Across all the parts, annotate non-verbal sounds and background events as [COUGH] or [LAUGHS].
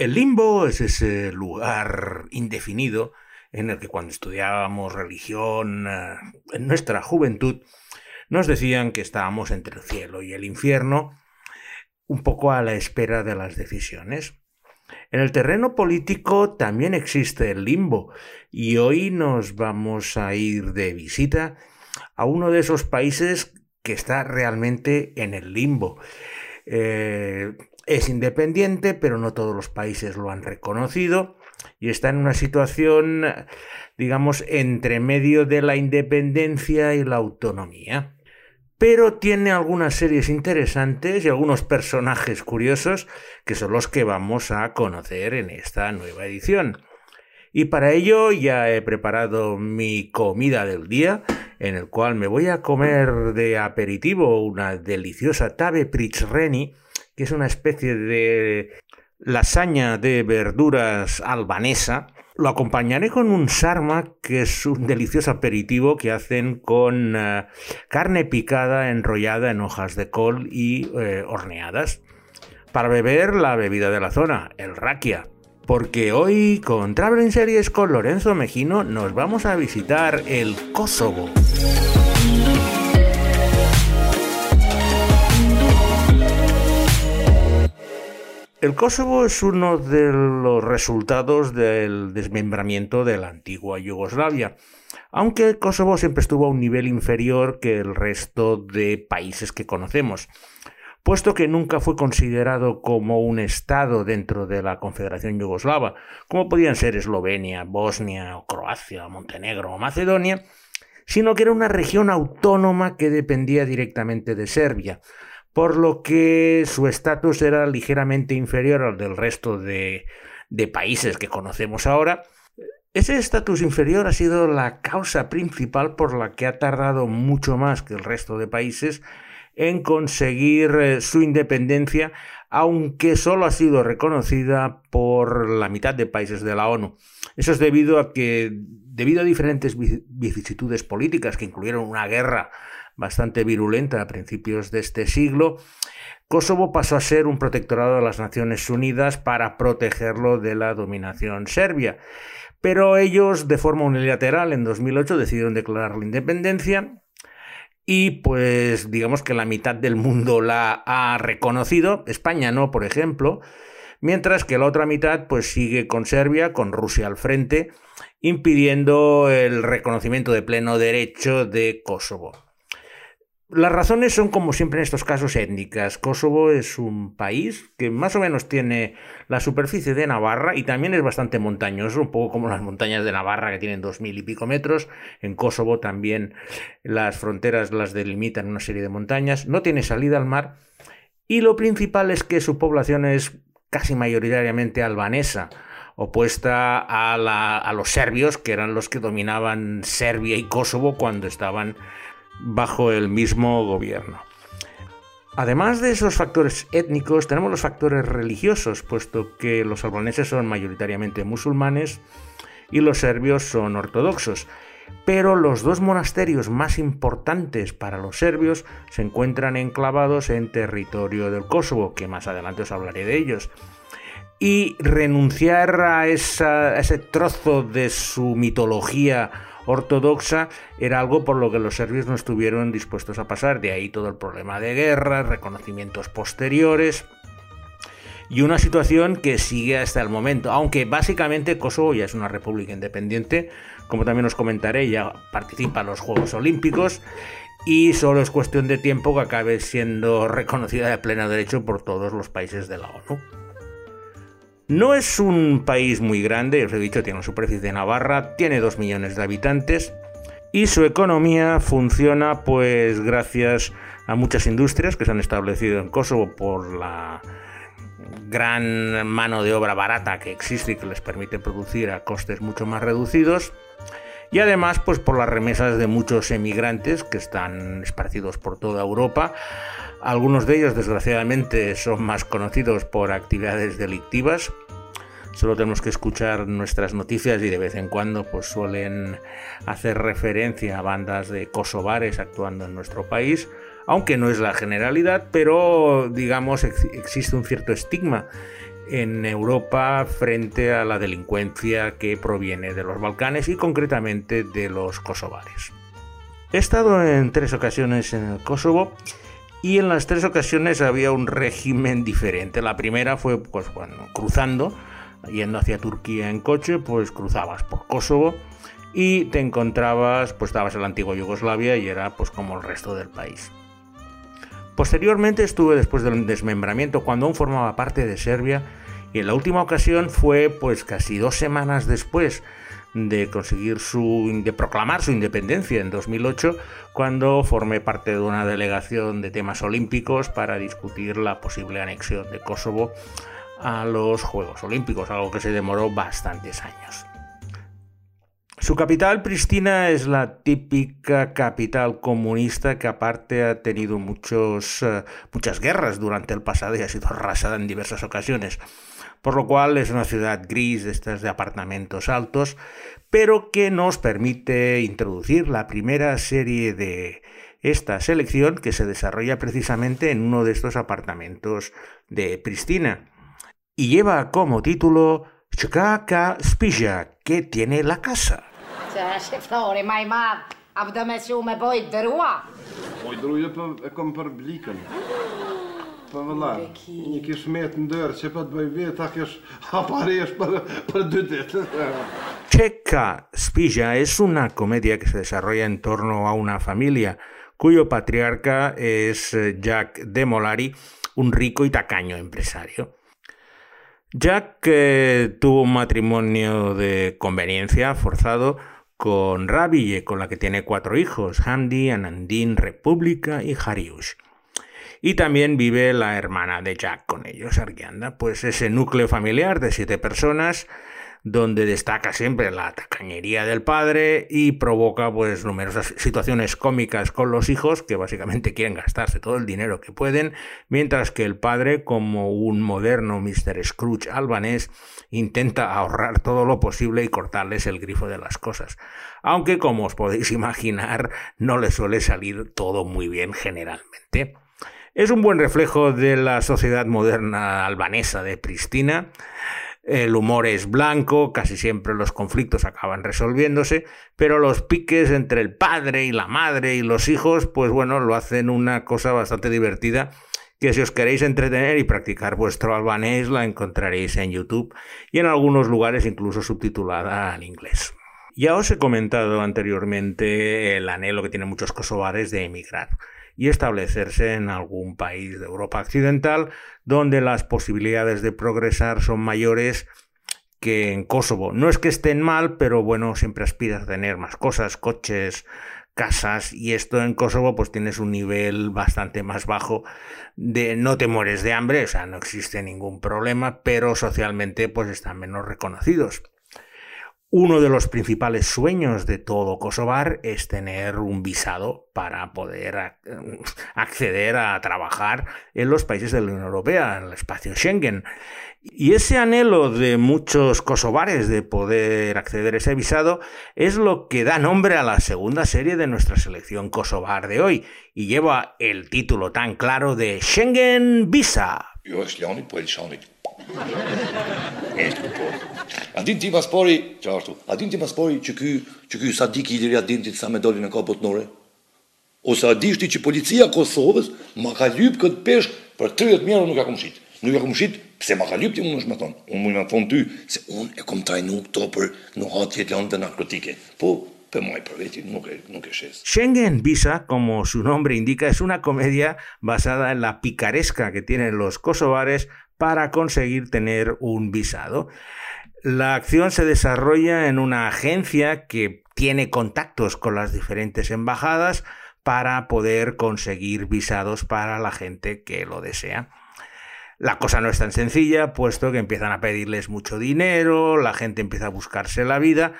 El limbo es ese lugar indefinido en el que cuando estudiábamos religión eh, en nuestra juventud nos decían que estábamos entre el cielo y el infierno, un poco a la espera de las decisiones. En el terreno político también existe el limbo y hoy nos vamos a ir de visita a uno de esos países que está realmente en el limbo. Eh, es independiente, pero no todos los países lo han reconocido y está en una situación, digamos, entre medio de la independencia y la autonomía. Pero tiene algunas series interesantes y algunos personajes curiosos que son los que vamos a conocer en esta nueva edición. Y para ello ya he preparado mi comida del día, en el cual me voy a comer de aperitivo una deliciosa tabe pritzreni, que es una especie de lasaña de verduras albanesa. Lo acompañaré con un sarma, que es un delicioso aperitivo que hacen con eh, carne picada enrollada en hojas de col y eh, horneadas. Para beber la bebida de la zona, el rakia. Porque hoy con Traveling Series con Lorenzo Mejino nos vamos a visitar el Kosovo. El Kosovo es uno de los resultados del desmembramiento de la antigua Yugoslavia, aunque Kosovo siempre estuvo a un nivel inferior que el resto de países que conocemos, puesto que nunca fue considerado como un Estado dentro de la Confederación Yugoslava, como podían ser Eslovenia, Bosnia, o Croacia, Montenegro o Macedonia, sino que era una región autónoma que dependía directamente de Serbia, por lo que su estatus era ligeramente inferior al del resto de, países que conocemos ahora. Ese estatus inferior ha sido la causa principal por la que ha tardado mucho más que el resto de países en conseguir eh, su independencia, aunque solo ha sido reconocida por la mitad de países de la ONU. Eso es debido a que, debido a diferentes vicisitudes políticas que incluyeron una guerra bastante virulenta a principios de este siglo, Kosovo pasó a ser un protectorado de las Naciones Unidas para protegerlo de la dominación serbia. Pero ellos, de forma unilateral, en 2008 decidieron declarar la independencia y pues digamos que la mitad del mundo la ha reconocido, España no, por ejemplo, mientras que la otra mitad pues sigue con Serbia, con Rusia al frente, impidiendo el reconocimiento de pleno derecho de Kosovo. Las razones son, como siempre en estos casos, étnicas. Kosovo es un país que más o menos tiene la superficie de Navarra y también es bastante montañoso, un poco como las montañas de Navarra que tienen dos mil y pico metros. En Kosovo también las fronteras las delimitan una serie de montañas. No tiene salida al mar y lo principal es que su población es casi mayoritariamente albanesa opuesta a, los serbios, que eran los que dominaban Serbia y Kosovo cuando estaban bajo el mismo gobierno. Además de esos factores étnicos, tenemos los factores religiosos, puesto que los albaneses son mayoritariamente musulmanes y los serbios son ortodoxos. Pero los dos monasterios más importantes para los serbios se encuentran enclavados en territorio del Kosovo, que más adelante os hablaré de ellos. Y renunciar a, a ese trozo de su mitología ortodoxa era algo por lo que los serbios no estuvieron dispuestos a pasar. De ahí todo el problema de guerra, reconocimientos posteriores y una situación que sigue hasta el momento, aunque básicamente Kosovo ya es una república independiente, como también os comentaré, ya participa en los Juegos Olímpicos y solo es cuestión de tiempo que acabe siendo [LAUGHS] reconocida de pleno derecho por todos los países de la ONU. No es un país muy grande, os he dicho, tiene una superficie de Navarra, tiene 2 millones de habitantes y su economía funciona pues gracias a muchas industrias que se han establecido en Kosovo por la gran mano de obra barata que existe y que les permite producir a costes mucho más reducidos y además pues por las remesas de muchos emigrantes que están esparcidos por toda Europa algunos de ellos, desgraciadamente, son más conocidos por actividades delictivas. Solo tenemos que escuchar nuestras noticias y de vez en cuando pues, suelen hacer referencia a bandas de kosovares actuando en nuestro país, aunque no es la generalidad, pero digamos existe un cierto estigma en Europa frente a la delincuencia que proviene de los Balcanes y concretamente de los kosovares. He estado en tres ocasiones en el Kosovo y en las tres ocasiones había un régimen diferente. La primera fue pues bueno, cruzando, yendo hacia Turquía en coche, pues cruzabas por Kosovo y te encontrabas, pues estabas en la antigua Yugoslavia y era pues como el resto del país. Posteriormente estuve después del desmembramiento cuando aún formaba parte de Serbia y en la última ocasión fue pues casi dos semanas después de conseguir su de proclamar su independencia en 2008 cuando formé parte de una delegación de temas olímpicos para discutir la posible anexión de Kosovo a los Juegos Olímpicos, algo que se demoró bastantes años. Su capital, Pristina, es la típica capital comunista que aparte ha tenido muchos, eh, muchas guerras durante el pasado y ha sido arrasada en diversas ocasiones. Por lo cual es una ciudad gris de estas de apartamentos altos, pero que nos permite introducir la primera serie de esta selección que se desarrolla precisamente en uno de estos apartamentos de Pristina. Y lleva como título Chkaka Spija, que tiene la casa. [LAUGHS] De de para dudet. Checa Spilla es una comedia que se desarrolla en torno a una familia cuyo patriarca es Jack Demolari, un rico y tacaño empresario. Jack eh, tuvo un matrimonio de conveniencia forzado con Rabille, con la que tiene cuatro hijos, Hamdi, Anandin, República y Hariush. Y también vive la hermana de Jack con ellos, Argianda, pues ese núcleo familiar de siete personas donde destaca siempre la tacañería del padre y provoca pues numerosas situaciones cómicas con los hijos que básicamente quieren gastarse todo el dinero que pueden, mientras que el padre, como un moderno Mr. Scrooge albanés, intenta ahorrar todo lo posible y cortarles el grifo de las cosas. Aunque, como os podéis imaginar, no le suele salir todo muy bien generalmente. Es un buen reflejo de la sociedad moderna albanesa de Pristina, el humor es blanco, casi siempre los conflictos acaban resolviéndose, pero los piques entre el padre y la madre y los hijos, pues bueno, lo hacen una cosa bastante divertida que si os queréis entretener y practicar vuestro albanés la encontraréis en YouTube y en algunos lugares incluso subtitulada al inglés. Ya os he comentado anteriormente el anhelo que tienen muchos kosovares de emigrar y establecerse en algún país de Europa Occidental donde las posibilidades de progresar son mayores que en Kosovo. No es que estén mal, pero bueno, siempre aspiras a tener más cosas, coches, casas y esto en Kosovo pues tienes un nivel bastante más bajo de no te mueres de hambre, o sea, no existe ningún problema, pero socialmente pues están menos reconocidos. Uno de los principales sueños de todo kosovar es tener un visado para poder acceder a trabajar en los países de la Unión Europea, en el espacio Schengen. Y ese anhelo de muchos kosovares de poder acceder a ese visado es lo que da nombre a la segunda serie de nuestra selección kosovar de hoy y lleva el título tan claro de Schengen Visa. A din ti paspori, qartu, a din ti paspori që ky, që ky Sadik i diri a din ti sa medalin e ka botnore? Ose a dishti që policia Kosovës ma ka lyp këtë peshk për 30 mjerë nuk ja kom shit. Nuk ja kom shit, pse ma ka lyp ti unë është me thonë. Unë mujë me thonë ty, se unë e kom trajnu këto për në hatjet janë të narkotike. Po, pero muy provecho, no que es Schengen Visa, como su nombre indica, es una comedia basada en la picaresca que tienen los kosovares para conseguir tener un visado. La acción se desarrolla en una agencia que tiene contactos con las diferentes embajadas para poder conseguir visados para la gente que lo desea. La cosa no es tan sencilla, puesto que empiezan a pedirles mucho dinero, la gente empieza a buscarse la vida,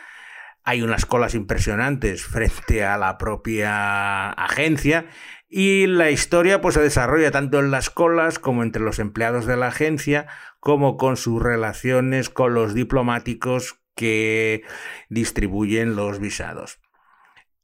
hay unas colas impresionantes frente a la propia agencia y la historia pues se desarrolla tanto en las colas como entre los empleados de la agencia, como con sus relaciones con los diplomáticos que distribuyen los visados.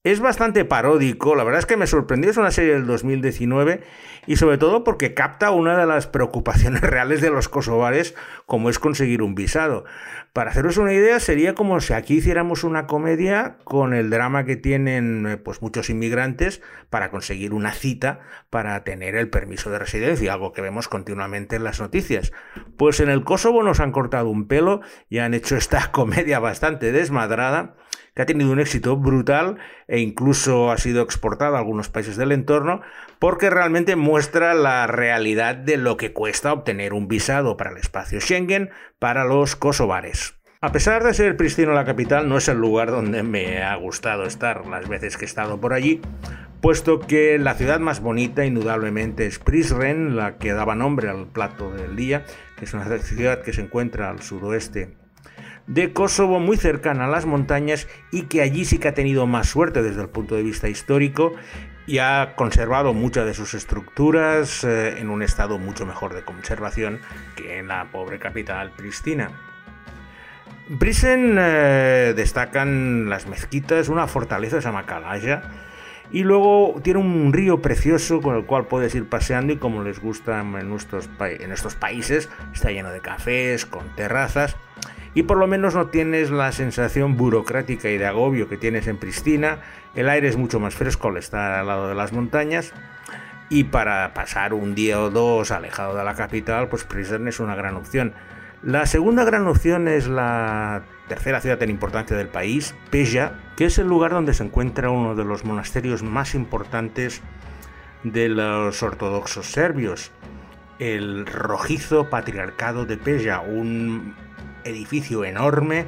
Es bastante paródico, la verdad es que me sorprendió, es una serie del 2019 y sobre todo porque capta una de las preocupaciones [LAUGHS] reales de los kosovares como es conseguir un visado. Para haceros una idea, sería como si aquí hiciéramos una comedia con el drama que tienen eh, pues muchos inmigrantes para conseguir una cita para tener el permiso de residencia, algo que vemos continuamente en las noticias. Pues en el Kosovo nos han cortado un pelo y han hecho esta [LAUGHS] comedia bastante desmadrada que ha tenido un éxito brutal e incluso ha sido exportada a algunos países del entorno porque realmente muestra la realidad de lo que cuesta obtener un visado para el espacio Schengen para los kosovares. A pesar de ser Pristina la capital, no es el lugar donde me ha gustado estar las veces que he estado por allí, puesto que la ciudad más bonita indudablemente es Prizren, la que daba nombre al plato del día, que es una ciudad que se encuentra al suroeste de Kosovo, muy cercana a las montañas y que allí sí que ha tenido más suerte desde el punto de vista histórico y ha conservado muchas de sus estructuras eh, en un estado mucho mejor de conservación que en la pobre capital Pristina. Brisen eh, destacan las mezquitas, una fortaleza llama Makalaya y luego tiene un río precioso con el cual puedes ir paseando y como les gusta en estos países, está lleno de cafés, con terrazas y por lo menos no tienes la sensación burocrática y de agobio que tienes en Pristina. El aire es mucho más fresco al estar al lado de las montañas. Y para pasar un día o dos alejado de la capital, pues Prizren es una gran opción. La segunda gran opción es la tercera ciudad en importancia del país, Peja, que es el lugar donde se encuentra uno de los monasterios más importantes de los ortodoxos serbios, el rojizo patriarcado de Peja, un edificio enorme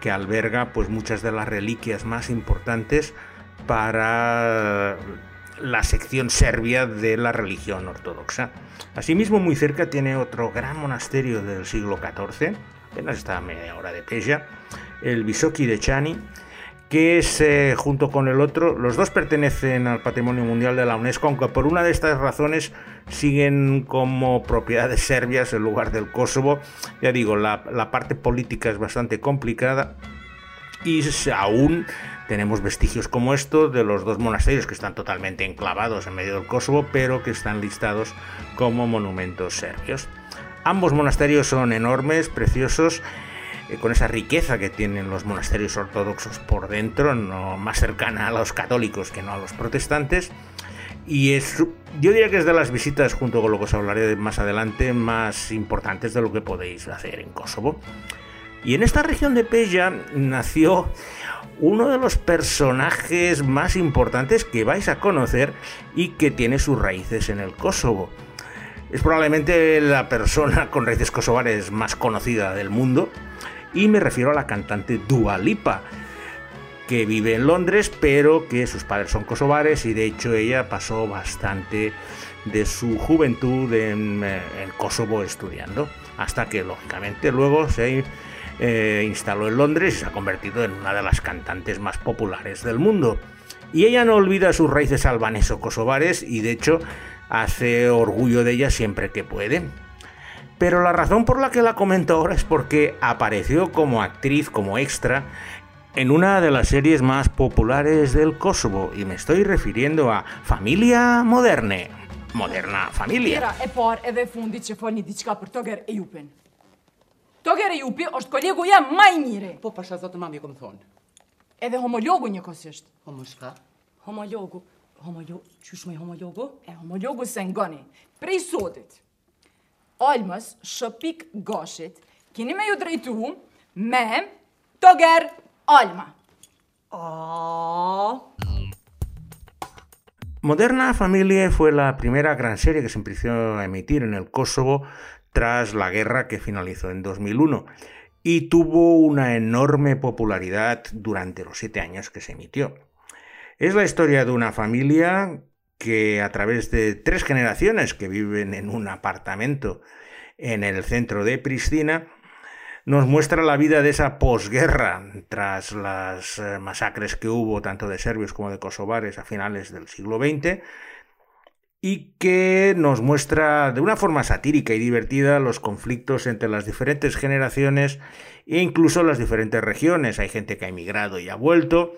que alberga pues muchas de las reliquias más importantes para la sección serbia de la religión ortodoxa. Asimismo, muy cerca tiene otro gran monasterio del siglo XIV, apenas está a media hora de Peja, el Visoki de Chani, que es eh, junto con el otro, los dos pertenecen al Patrimonio Mundial de la UNESCO, aunque por una de estas razones siguen como propiedades serbias en lugar del Kosovo. Ya digo, la, la parte política es bastante complicada y aún tenemos vestigios como estos de los dos monasterios que están totalmente enclavados en medio del Kosovo, pero que están listados como monumentos serbios. Ambos monasterios son enormes, preciosos eh, con esa riqueza que tienen los monasterios ortodoxos por dentro, más cercana a los católicos que no a los protestantes. Y es, yo diría que es de las visitas, junto con lo que os hablaré más adelante, más importantes de lo que podéis hacer en Kosovo. Y en esta región de Peja nació uno de los personajes más importantes que vais a conocer y que tiene sus raíces en el Kosovo. Es probablemente la persona con raíces kosovares más conocida del mundo y me refiero a la cantante Dua Lipa, que vive en Londres, pero que sus padres son kosovares y de hecho ella pasó bastante de su juventud en, eh, Kosovo estudiando, hasta que lógicamente luego se eh, instaló en Londres y se ha convertido en una de las cantantes más populares del mundo. Y ella no olvida sus raíces albaneso-kosovares y de hecho hace orgullo de ella siempre que puede. Pero la razón por la que la comento ahora es porque apareció como actriz, como extra, en una de las series más populares del Kosovo, y me estoy refiriendo a Familia Moderne. Moderna Familia. E Toger e Jupin. Toger e Jupi është kolegu jam maj mire. Po pasha zotë mami kom thonë. Edhe homologu një kosisht. Homo shka? Homologu. Homologu. Qysh me homologu? E homologu se ngoni. Prej sotit. Almës, shëpik gashit, kini me ju drejtu me Toger Alma. Moderna Familia fue la primera gran serie que se empezó a emitir en el Kosovo tras la guerra que finalizó en 2001 y tuvo una enorme popularidad durante los siete años que se emitió. Es la historia de una familia que a través de tres generaciones que viven en un apartamento en el centro de Pristina, nos muestra la vida de esa posguerra tras las eh, masacres que hubo tanto de serbios como de kosovares a finales del siglo XX y que nos muestra de una forma satírica y divertida los conflictos entre las diferentes generaciones e incluso las diferentes regiones. Hay gente que ha emigrado y ha vuelto,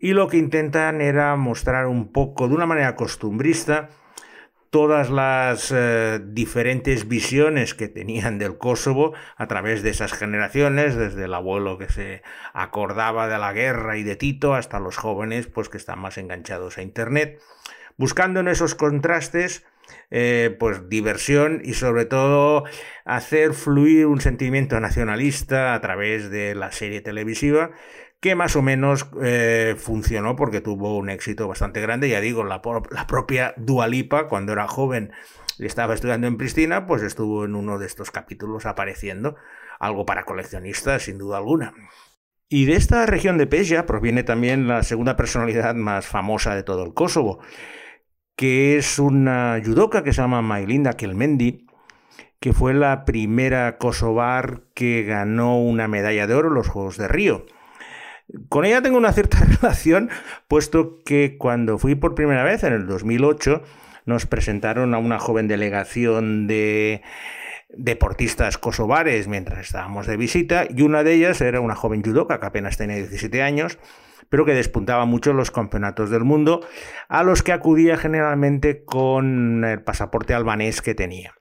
y lo que intentan era mostrar un poco, de una manera costumbrista, todas las eh, diferentes visiones que tenían del Kosovo a través de esas generaciones, desde el abuelo que se acordaba de la guerra y de Tito hasta los jóvenes pues que están más enganchados a internet, buscando en esos contrastes eh, pues diversión y sobre todo hacer fluir un sentimiento nacionalista a través de la serie televisiva que más o menos eh, funcionó porque tuvo un éxito bastante grande. Ya digo, la, propia Dualipa, cuando era joven y estaba estudiando en Pristina, pues estuvo en uno de estos capítulos apareciendo, algo para coleccionistas, sin duda alguna. Y de esta región de Peja proviene también la segunda personalidad más famosa de todo el Kosovo, que es una judoka que se llama Mailinda Kelmendi, que fue la primera kosovar que ganó una medalla de oro en los Juegos de Río. Con ella tengo una cierta [LAUGHS] relación, puesto que cuando fui por primera vez, en el 2008, nos presentaron a una joven delegación de deportistas kosovares mientras estábamos de visita y una de ellas era una joven judoka que apenas tenía 17 años pero que despuntaba mucho en los campeonatos del mundo a los que acudía generalmente con el pasaporte albanés que tenía.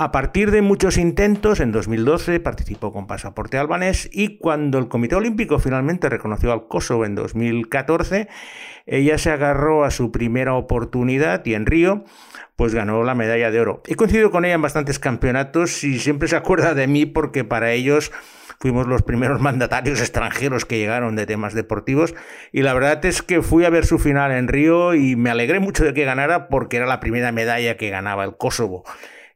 A partir de muchos intentos, en 2012 participó con pasaporte albanés y cuando el Comité Olímpico finalmente reconoció al Kosovo en 2014, ella se agarró a su primera oportunidad y en Río pues ganó la medalla de oro. He coincidido con ella en bastantes campeonatos y siempre se acuerda de mí porque para ellos fuimos los primeros mandatarios extranjeros que llegaron de temas deportivos y la verdad es que fui a ver su final en Río y me alegré mucho de que ganara porque era la primera medalla que ganaba el Kosovo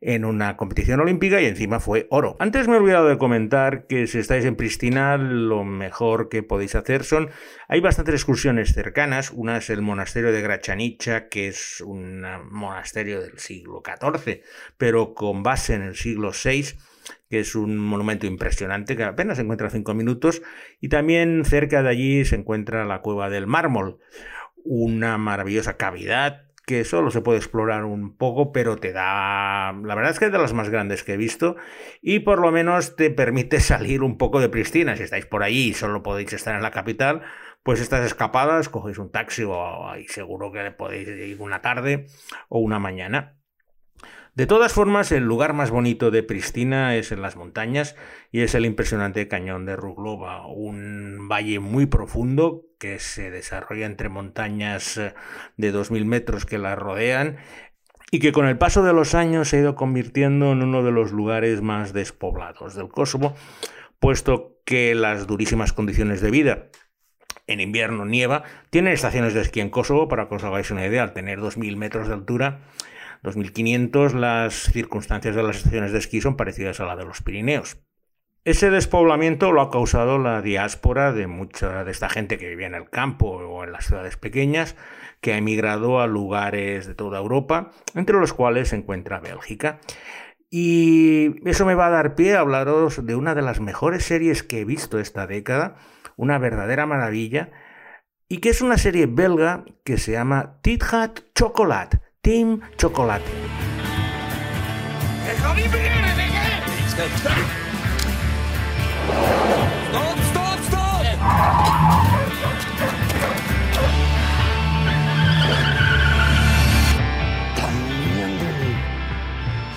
en una competición olímpica y encima fue oro. Antes me he olvidado de comentar que si estáis en Pristina lo mejor que podéis hacer son hay bastantes excursiones cercanas, una es el monasterio de Grachanicha que es un monasterio del siglo XIV pero con base en el siglo VI que es un monumento impresionante que apenas se encuentra cinco minutos y también cerca de allí se encuentra la cueva del mármol una maravillosa cavidad que solo se puede explorar un poco, pero te da, la verdad es que es de las más grandes que he visto y por lo menos te permite [LAUGHS] salir un poco de Pristina. Si estáis por allí y solo podéis estar en la capital, pues estas escapadas, cogéis un taxi o ahí seguro que podéis ir una tarde o una mañana. De todas formas, el lugar más bonito de Pristina es en las montañas y es el impresionante cañón de Ruglova, un valle muy profundo que se desarrolla entre montañas eh, de 2.000 metros que la rodean y que con el paso de los años se ha ido convirtiendo en uno de los lugares más despoblados del Kosovo, puesto que las durísimas condiciones de vida en invierno nieva, tienen estaciones de esquí en Kosovo, para que os hagáis una idea, al tener 2.000 metros de altura, 2500 las circunstancias de las estaciones de esquí son parecidas a la de los Pirineos. Ese despoblamiento lo ha causado la diáspora de mucha de esta gente que vivía en el campo o en las ciudades pequeñas, que ha emigrado a lugares de toda Europa, entre los cuales se encuentra Bélgica. Y eso me va a dar pie a hablaros de una de las mejores series que he visto esta década, una verdadera maravilla, y que es una serie belga que se llama Tit Hat Chocolate, Team Chocolate. Het gaat niet beginnen, dingen! Stop, stop! Stop, stop, stop!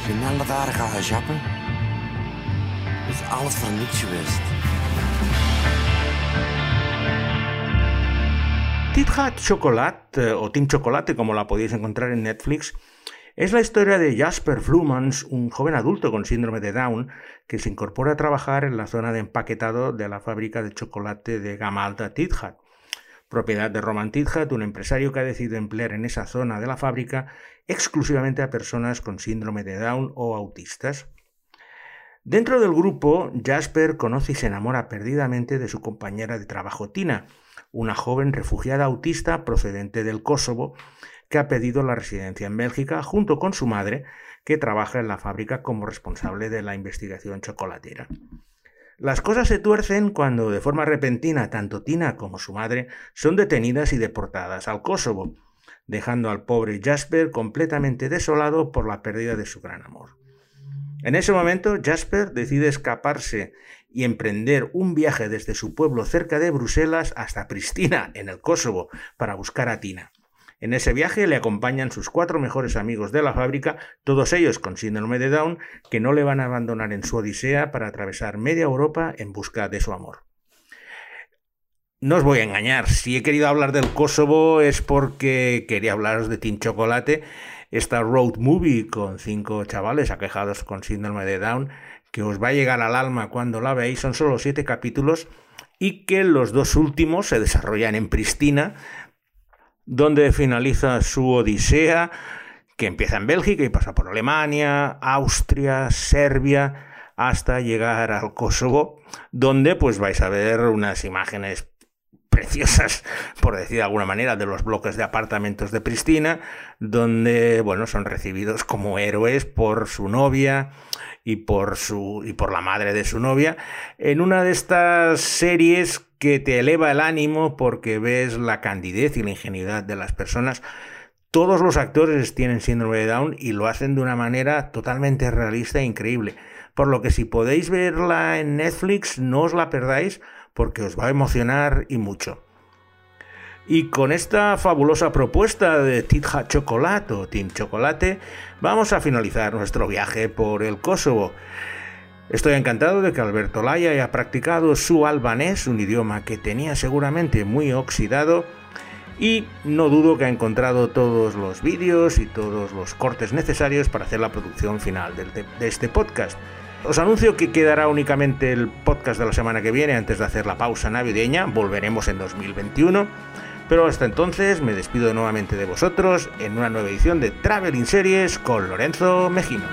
Geen dat daar gaan jappen. Is alles voor niks geweest. Titja Chocolate, o Team Chocolate, como la podéis encontrar en Netflix, es la historia de Jasper Flumans, un joven adulto con síndrome de Down, que se incorpora a trabajar en la zona de empaquetado de la fábrica de chocolate de gama alta Titjat, propiedad de Roman Titjat, un empresario que ha decidido emplear en esa zona de la fábrica exclusivamente a personas con síndrome de Down o autistas. Dentro del grupo, Jasper conoce y se enamora perdidamente de su compañera de trabajo Tina, una joven refugiada autista procedente del Kosovo que ha pedido la residencia en Bélgica junto con su madre, que trabaja en la fábrica como responsable de la investigación chocolatera. Las cosas se tuercen cuando de forma repentina tanto Tina como su madre son detenidas y deportadas al Kosovo, dejando al pobre Jasper completamente desolado por la pérdida de su gran amor. En ese momento, Jasper decide escaparse y emprender un viaje desde su pueblo cerca de Bruselas hasta Pristina, en el Kosovo, para buscar a Tina. En ese viaje le acompañan sus cuatro mejores amigos de la fábrica, todos ellos con síndrome de Down, que no le van a abandonar en su odisea para atravesar media Europa en busca de su amor. No os voy a engañar, si he querido hablar del Kosovo es porque quería hablaros de Team Chocolate, esta road movie con cinco chavales aquejados con síndrome de Down, que os va a llegar al alma cuando la veáis, son solo siete capítulos y que los dos últimos se desarrollan en Pristina, donde finaliza su odisea, que empieza en Bélgica y pasa por Alemania, Austria, Serbia, hasta llegar al Kosovo, donde pues vais a ver unas imágenes preciosas, [LAUGHS] por decir de alguna manera, de los bloques de apartamentos de Pristina, donde, bueno, son recibidos como héroes por su novia y por su y por la madre de su novia, en una de estas series que te eleva el ánimo porque ves la candidez y la ingenuidad de las personas. Todos los actores tienen síndrome de Down y lo hacen de una manera totalmente realista e increíble. Por lo que si podéis verla en Netflix, no os la perdáis porque os va a emocionar y mucho. Y con esta fabulosa propuesta de Titja Chocolate o Team Chocolate, vamos a finalizar nuestro viaje por el Kosovo. Estoy encantado de que Alberto Laya haya practicado su albanés, un idioma que tenía seguramente muy oxidado, y no dudo que ha encontrado todos los vídeos y todos los cortes necesarios para hacer la producción final de este podcast. Os anuncio que quedará únicamente el podcast de la semana que viene antes de hacer la pausa navideña, volveremos en 2021, pero hasta entonces me despido nuevamente de vosotros en una nueva edición de Traveling Series con Lorenzo Mejino.